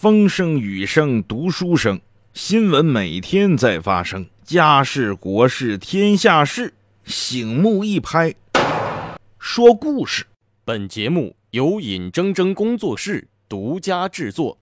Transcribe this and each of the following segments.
风声雨声读书声，新闻每天在发生，家事国事天下事，醒目一拍，说故事。本节目由尹铮铮工作室独家制作。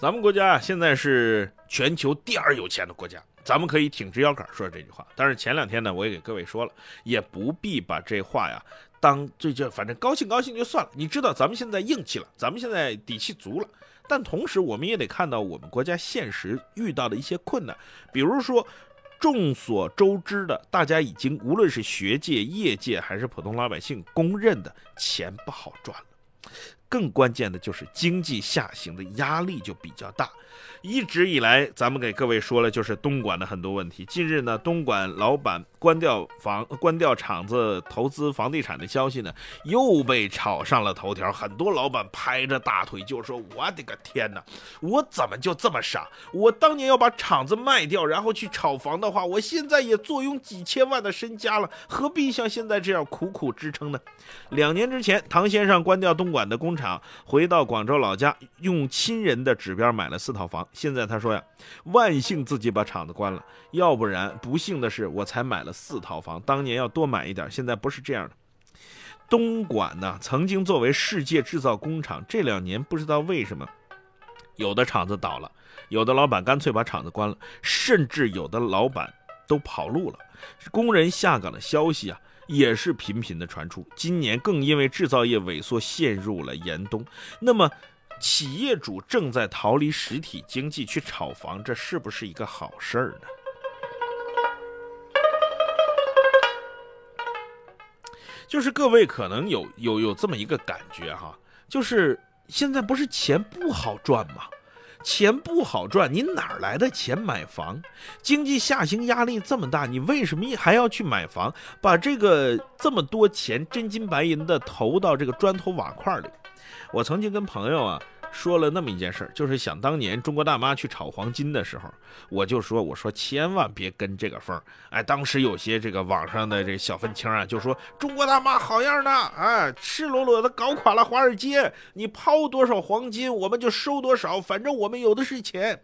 咱们国家现在是全球第二有钱的国家。咱们可以挺直腰杆说这句话，但是前两天呢，我也给各位说了，也不必把这话呀当最就反正高兴高兴就算了。你知道咱们现在硬气了，咱们现在底气足了，但同时我们也得看到我们国家现实遇到的一些困难，比如说众所周知的，大家已经无论是学界、业界还是普通老百姓公认的钱不好赚了。更关键的就是经济下行的压力就比较大。一直以来，咱们给各位说了，就是东莞的很多问题。近日呢，东莞老板关掉房、关掉厂子、投资房地产的消息呢，又被炒上了头条。很多老板拍着大腿就说：“我的个天哪，我怎么就这么傻？我当年要把厂子卖掉，然后去炒房的话，我现在也坐拥几千万的身家了，何必像现在这样苦苦支撑呢？”两年之前，唐先生关掉东莞的工厂，回到广州老家，用亲人的指标买了四套套房。现在他说呀，万幸自己把厂子关了，要不然不幸的是我才买了四套房，当年要多买一点，现在不是这样的。东莞呢，曾经作为世界制造工厂，这两年不知道为什么，有的厂子倒了，有的老板干脆把厂子关了，甚至有的老板都跑路了，工人下岗的消息啊，也是频频的传出。今年更因为制造业萎缩陷入了严冬，那么。企业主正在逃离实体经济去炒房，这是不是一个好事儿呢？就是各位可能有有有这么一个感觉哈，就是现在不是钱不好赚吗？钱不好赚，你哪来的钱买房？经济下行压力这么大，你为什么还要去买房？把这个这么多钱真金白银的投到这个砖头瓦块里？我曾经跟朋友啊说了那么一件事儿，就是想当年中国大妈去炒黄金的时候，我就说我说千万别跟这个风儿。哎，当时有些这个网上的这小愤青啊，就说中国大妈好样的，哎，赤裸裸的搞垮了华尔街，你抛多少黄金，我们就收多少，反正我们有的是钱。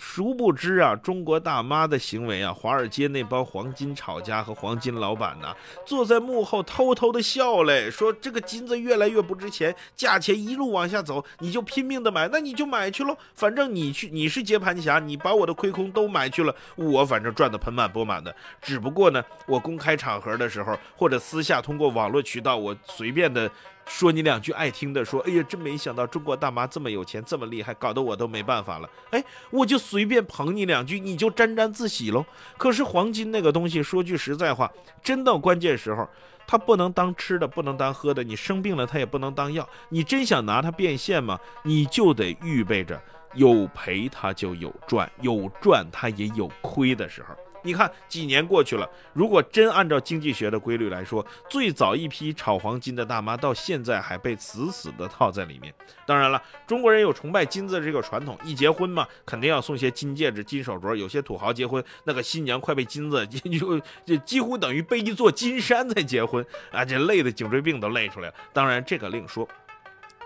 殊不知啊，中国大妈的行为啊，华尔街那帮黄金炒家和黄金老板呢，坐在幕后偷偷的笑嘞，说这个金子越来越不值钱，价钱一路往下走，你就拼命的买，那你就买去喽，反正你去你是接盘侠，你把我的亏空都买去了，我反正赚的盆满钵满的。只不过呢，我公开场合的时候，或者私下通过网络渠道，我随便的。说你两句爱听的，说，哎呀，真没想到中国大妈这么有钱，这么厉害，搞得我都没办法了。哎，我就随便捧你两句，你就沾沾自喜喽。可是黄金那个东西，说句实在话，真到关键时候，它不能当吃的，不能当喝的。你生病了，它也不能当药。你真想拿它变现吗？你就得预备着，有赔它就有赚，有赚它也有亏的时候。你看，几年过去了，如果真按照经济学的规律来说，最早一批炒黄金的大妈到现在还被死死的套在里面。当然了，中国人有崇拜金子这个传统，一结婚嘛，肯定要送些金戒指、金手镯。有些土豪结婚，那个新娘快被金子就就几乎等于背一座金山在结婚啊，这累的颈椎病都累出来了。当然，这个另说。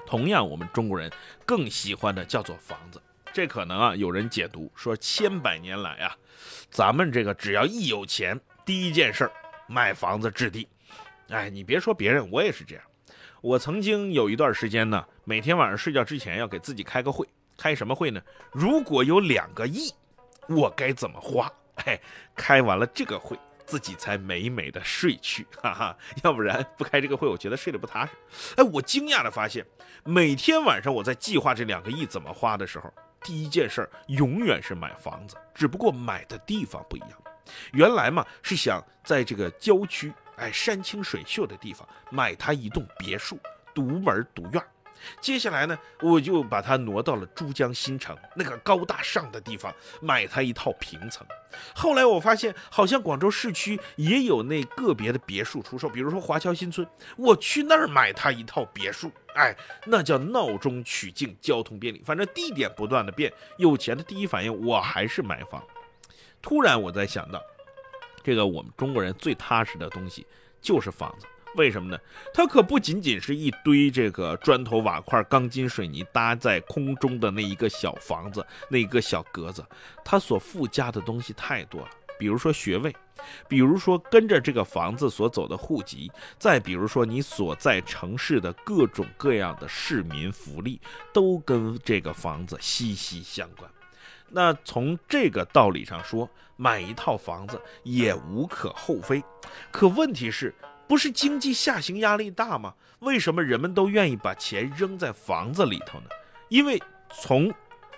同样，我们中国人更喜欢的叫做房子。这可能啊，有人解读说，千百年来啊，咱们这个只要一有钱，第一件事儿买房子置地。哎，你别说别人，我也是这样。我曾经有一段时间呢，每天晚上睡觉之前要给自己开个会，开什么会呢？如果有两个亿，我该怎么花？哎，开完了这个会，自己才美美的睡去，哈哈。要不然不开这个会，我觉得睡得不踏实。哎，我惊讶的发现，每天晚上我在计划这两个亿怎么花的时候。第一件事儿永远是买房子，只不过买的地方不一样。原来嘛是想在这个郊区，哎，山清水秀的地方买它一栋别墅，独门独院。接下来呢，我就把它挪到了珠江新城那个高大上的地方，买它一套平层。后来我发现，好像广州市区也有那个别的别墅出售，比如说华侨新村，我去那儿买它一套别墅，哎，那叫闹中取静，交通便利。反正地点不断的变，有钱的第一反应我还是买房。突然我在想到，这个我们中国人最踏实的东西就是房子。为什么呢？它可不仅仅是一堆这个砖头瓦块、钢筋水泥搭在空中的那一个小房子、那一个小格子，它所附加的东西太多了。比如说学位，比如说跟着这个房子所走的户籍，再比如说你所在城市的各种各样的市民福利，都跟这个房子息息相关。那从这个道理上说，买一套房子也无可厚非。可问题是。不是经济下行压力大吗？为什么人们都愿意把钱扔在房子里头呢？因为从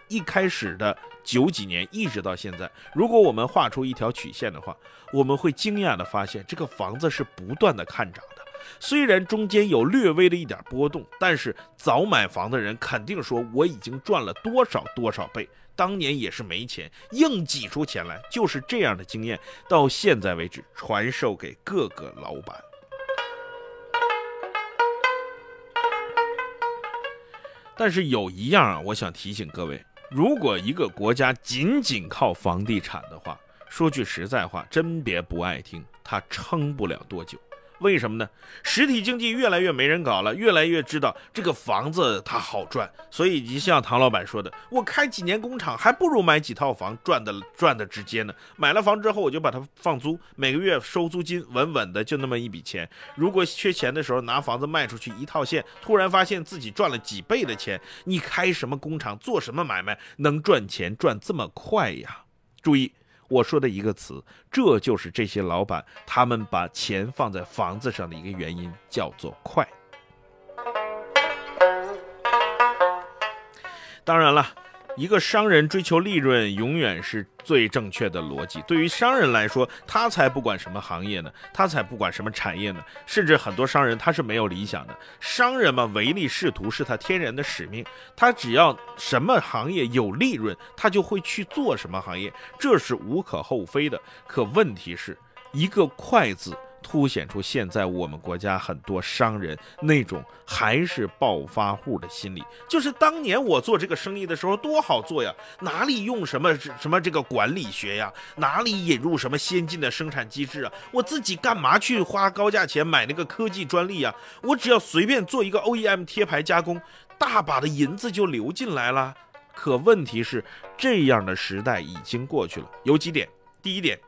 一开始的九几年一直到现在，如果我们画出一条曲线的话，我们会惊讶的发现，这个房子是不断的看涨的。虽然中间有略微的一点波动，但是早买房的人肯定说我已经赚了多少多少倍。当年也是没钱，硬挤出钱来，就是这样的经验，到现在为止传授给各个老板。但是有一样啊，我想提醒各位：如果一个国家仅仅靠房地产的话，说句实在话，真别不爱听，它撑不了多久。为什么呢？实体经济越来越没人搞了，越来越知道这个房子它好赚，所以就像唐老板说的，我开几年工厂还不如买几套房赚的赚的直接呢。买了房之后，我就把它放租，每个月收租金，稳稳的就那么一笔钱。如果缺钱的时候拿房子卖出去一套现，突然发现自己赚了几倍的钱，你开什么工厂做什么买卖能赚钱赚这么快呀？注意。我说的一个词，这就是这些老板他们把钱放在房子上的一个原因，叫做快。当然了。一个商人追求利润，永远是最正确的逻辑。对于商人来说，他才不管什么行业呢，他才不管什么产业呢。甚至很多商人他是没有理想的。商人嘛，唯利是图是他天然的使命。他只要什么行业有利润，他就会去做什么行业，这是无可厚非的。可问题是，一个“快”字。凸显出现在我们国家很多商人那种还是暴发户的心理，就是当年我做这个生意的时候多好做呀，哪里用什么什么这个管理学呀，哪里引入什么先进的生产机制啊，我自己干嘛去花高价钱买那个科技专利呀？我只要随便做一个 OEM 贴牌加工，大把的银子就流进来了。可问题是，这样的时代已经过去了，有几点，第一点，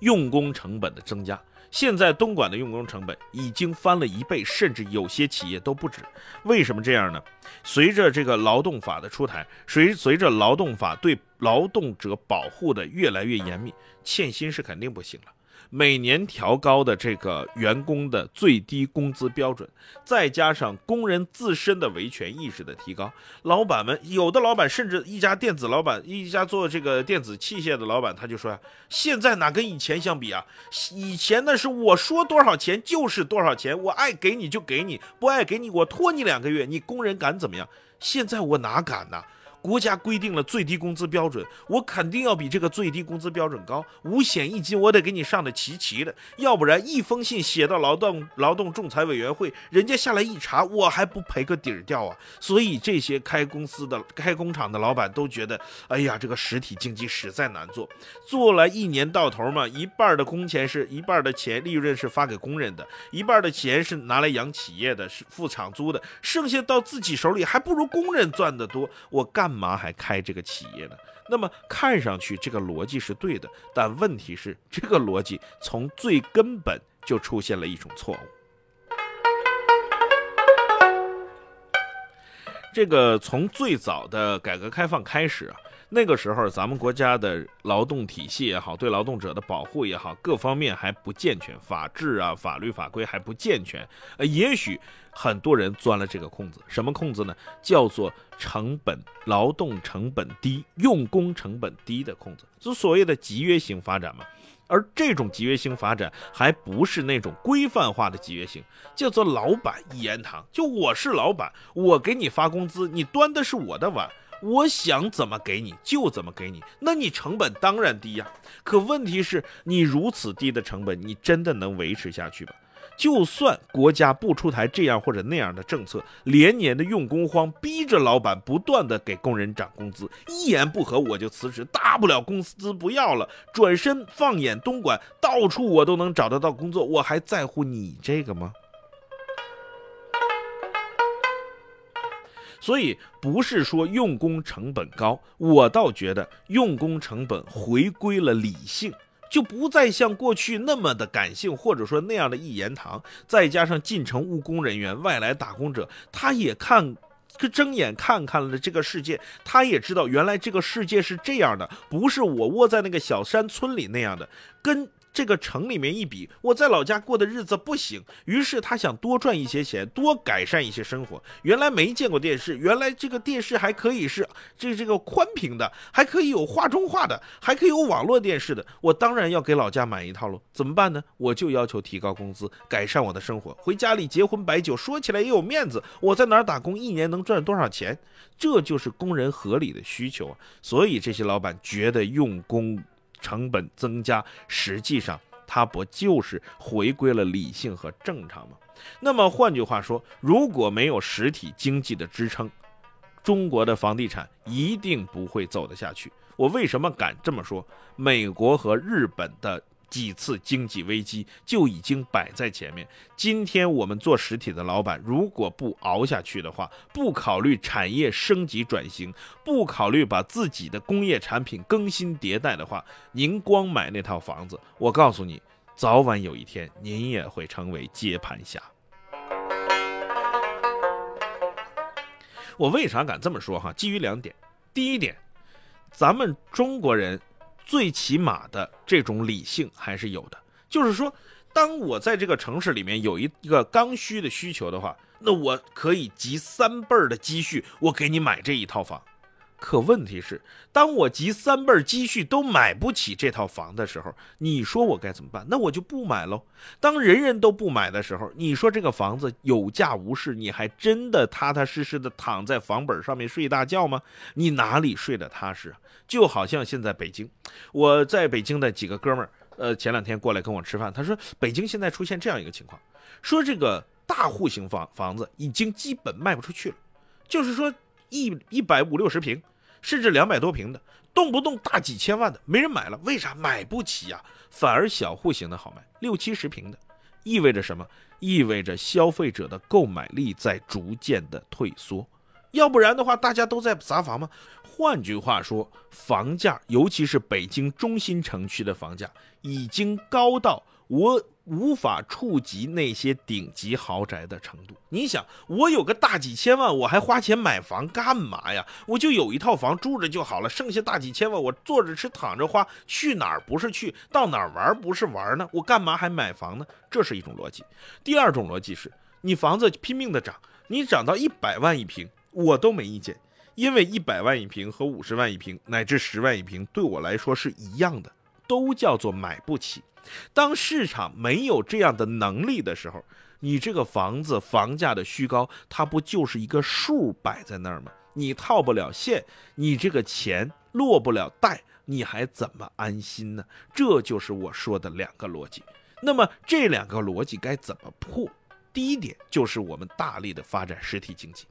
用工成本的增加。现在东莞的用工成本已经翻了一倍，甚至有些企业都不止。为什么这样呢？随着这个劳动法的出台，随随着劳动法对劳动者保护的越来越严密，欠薪是肯定不行了。每年调高的这个员工的最低工资标准，再加上工人自身的维权意识的提高，老板们有的老板甚至一家电子老板，一家做这个电子器械的老板，他就说呀，现在哪跟以前相比啊？以前那是我说多少钱就是多少钱，我爱给你就给你，不爱给你我拖你两个月，你工人敢怎么样？现在我哪敢呢？国家规定了最低工资标准，我肯定要比这个最低工资标准高，五险一金我得给你上的齐齐的，要不然一封信写到劳动劳动仲裁委员会，人家下来一查，我还不赔个底儿掉啊！所以这些开公司的、开工厂的老板都觉得，哎呀，这个实体经济实在难做，做了一年到头嘛，一半的工钱是一半的钱利润是发给工人的，一半的钱是拿来养企业的，是付厂租的，剩下到自己手里还不如工人赚的多，我干。干嘛还开这个企业呢？那么看上去这个逻辑是对的，但问题是这个逻辑从最根本就出现了一种错误。这个从最早的改革开放开始啊。那个时候，咱们国家的劳动体系也好，对劳动者的保护也好，各方面还不健全，法治啊、法律法规还不健全。呃，也许很多人钻了这个空子，什么空子呢？叫做成本、劳动成本低、用工成本低的空子，就所谓的集约型发展嘛。而这种集约型发展还不是那种规范化的集约型，叫做老板一言堂。就我是老板，我给你发工资，你端的是我的碗。我想怎么给你就怎么给你，那你成本当然低呀。可问题是，你如此低的成本，你真的能维持下去吗？就算国家不出台这样或者那样的政策，连年的用工荒，逼着老板不断的给工人涨工资，一言不合我就辞职，大不了工资不要了，转身放眼东莞，到处我都能找得到工作，我还在乎你这个吗？所以不是说用工成本高，我倒觉得用工成本回归了理性。就不再像过去那么的感性，或者说那样的一言堂。再加上进城务工人员、外来打工者，他也看，睁眼看看了这个世界，他也知道原来这个世界是这样的，不是我窝在那个小山村里那样的，跟。这个城里面一比，我在老家过的日子不行，于是他想多赚一些钱，多改善一些生活。原来没见过电视，原来这个电视还可以是这这个宽屏的，还可以有画中画的，还可以有网络电视的。我当然要给老家买一套喽。怎么办呢？我就要求提高工资，改善我的生活，回家里结婚摆酒，说起来也有面子。我在哪儿打工，一年能赚多少钱？这就是工人合理的需求啊。所以这些老板觉得用工。成本增加，实际上它不就是回归了理性和正常吗？那么换句话说，如果没有实体经济的支撑，中国的房地产一定不会走得下去。我为什么敢这么说？美国和日本的。几次经济危机就已经摆在前面。今天我们做实体的老板，如果不熬下去的话，不考虑产业升级转型，不考虑把自己的工业产品更新迭代的话，您光买那套房子，我告诉你，早晚有一天您也会成为接盘侠。我为啥敢这么说？哈，基于两点。第一点，咱们中国人。最起码的这种理性还是有的，就是说，当我在这个城市里面有一一个刚需的需求的话，那我可以集三辈儿的积蓄，我给你买这一套房。可问题是，当我集三辈积蓄都买不起这套房的时候，你说我该怎么办？那我就不买喽。当人人都不买的时候，你说这个房子有价无市，你还真的踏踏实实的躺在房本上面睡大觉吗？你哪里睡得踏实？就好像现在北京，我在北京的几个哥们儿，呃，前两天过来跟我吃饭，他说北京现在出现这样一个情况，说这个大户型房房子已经基本卖不出去了，就是说一一百五六十平。甚至两百多平的，动不动大几千万的，没人买了。为啥买不起呀？反而小户型的好卖，六七十平的，意味着什么？意味着消费者的购买力在逐渐的退缩。要不然的话，大家都在砸房吗？换句话说，房价，尤其是北京中心城区的房价，已经高到我。无法触及那些顶级豪宅的程度。你想，我有个大几千万，我还花钱买房干嘛呀？我就有一套房住着就好了，剩下大几千万，我坐着吃躺着花，去哪儿不是去，到哪儿玩不是玩呢？我干嘛还买房呢？这是一种逻辑。第二种逻辑是，你房子拼命的涨，你涨到一百万一平，我都没意见，因为一百万一平和五十万一平乃至十万一平对我来说是一样的，都叫做买不起。当市场没有这样的能力的时候，你这个房子房价的虚高，它不就是一个数摆在那儿吗？你套不了现，你这个钱落不了袋，你还怎么安心呢？这就是我说的两个逻辑。那么这两个逻辑该怎么破？第一点就是我们大力的发展实体经济，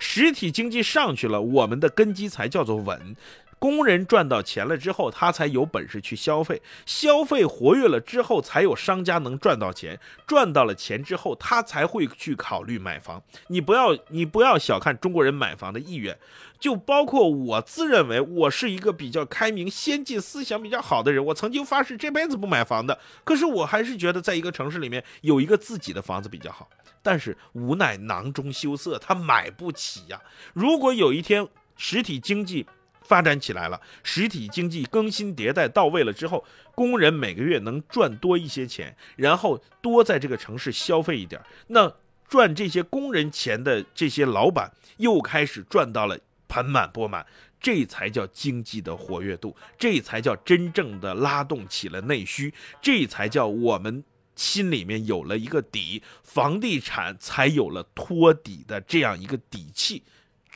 实体经济上去了，我们的根基才叫做稳。工人赚到钱了之后，他才有本事去消费，消费活跃了之后，才有商家能赚到钱，赚到了钱之后，他才会去考虑买房。你不要，你不要小看中国人买房的意愿，就包括我自认为我是一个比较开明、先进思想比较好的人，我曾经发誓这辈子不买房的，可是我还是觉得在一个城市里面有一个自己的房子比较好。但是无奈囊中羞涩，他买不起呀。如果有一天实体经济，发展起来了，实体经济更新迭代到位了之后，工人每个月能赚多一些钱，然后多在这个城市消费一点，那赚这些工人钱的这些老板又开始赚到了盆满钵满，这才叫经济的活跃度，这才叫真正的拉动起了内需，这才叫我们心里面有了一个底，房地产才有了托底的这样一个底气。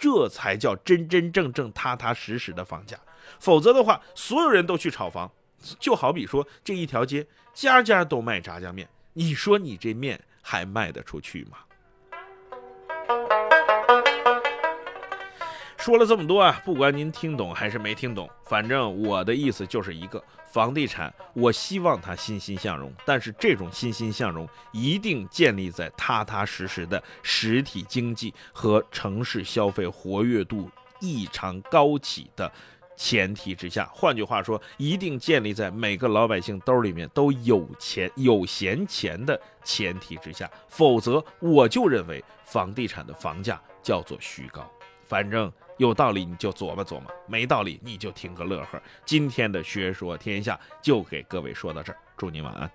这才叫真真正正踏踏实实的房价，否则的话，所有人都去炒房，就好比说这一条街家家都卖炸酱面，你说你这面还卖得出去吗？说了这么多啊，不管您听懂还是没听懂，反正我的意思就是一个：房地产，我希望它欣欣向荣，但是这种欣欣向荣一定建立在踏踏实实的实体经济和城市消费活跃度异常高企的前提之下。换句话说，一定建立在每个老百姓兜里面都有钱、有闲钱的前提之下，否则我就认为房地产的房价叫做虚高。反正。有道理你就琢磨琢磨，没道理你就听个乐呵。今天的学说天下就给各位说到这儿，祝您晚安。